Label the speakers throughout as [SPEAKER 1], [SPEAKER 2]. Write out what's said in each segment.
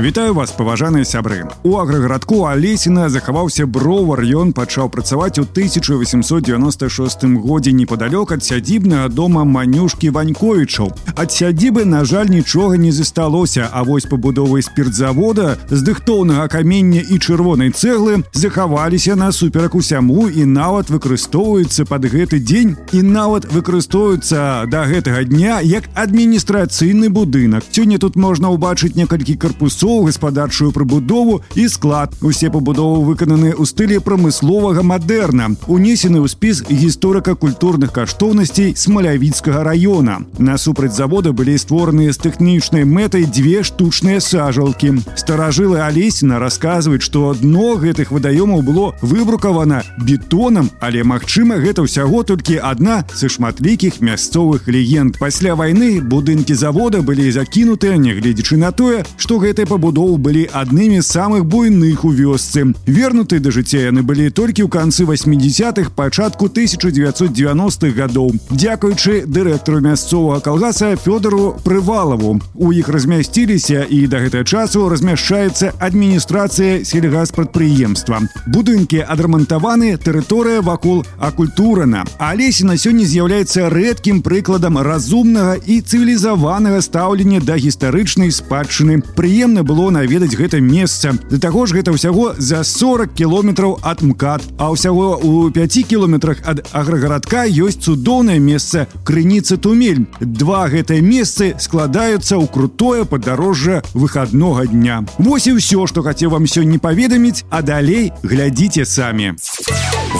[SPEAKER 1] Вітаю вас паважаныя сябры у аграгарадку алесіна захаваўся бровар ён пачаў працаваць у 1896 годзе непадалёк ад сядзібнага дома манюшкі ваньковічаў ад сядзібы на жаль нічога не засталося а вось пабудовы спиртзавода з дыхтоўнага камення і чырвонай цэглы захаваліся насуперак усяму і нават выкарыстоўваюцца под гэты дзень і нават выкарыстоўваюцца да гэтага дня як адміністрацыйны будынак сёння тут можна ўбачыць некалькі карпусов дворцоў гаспадарчую прыбудову і склад усе пабудовы выкананы ў стылі прамысловага мадэрна унесены ў спіс гісторыка-культурных каштоўнасцей смалявіцкага района насупраць завода былі створаны з тэхнічнай мэтай дзве штучныя сажалкі старажылы алесіна расказваюць што дно гэтых вадаёмаў было выбрукавана бетонам але магчыма гэта ўсяго толькі адна са шматлікіх мясцовых легенд пасля вайны будынкі завода былі закінутыя нягледзячы на тое што гэтая пабудоў былі аднымі з самых буйных у вёсцы. Вернуты да жыцця яны былі толькі ў канцы 80-х пачатку 1990-х гадоў. Дзякуючы дырэктару мясцовага калгаса Фёдору Прывалаву. У іх размясціліся і да гэтага часу размяшчаецца адміністрацыя сельгаспрадпрыемства. Будынкі адрамантаваны, тэрыторыя вакол акультурана. Алесіна сёння з'яўляецца рэдкім прыкладам разумнага і цывілізаванага стаўлення да гістарычнай спадчыны. Прыемна было наведаць гэта месца. Да таго ж гэта ўсяго за 40 кіламетраў ад мкат а ўсяго у 5 кіламетрах ад аграгарадка ёсць цудоўнае месца крыніца тумель. Два гэтыя месцы складаюцца ў крутое падарожжа выходнога дня. Вось і ўсё што хацеў вам сёння паведаміць а далей глядзіце самі.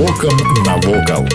[SPEAKER 2] Вокам навокал.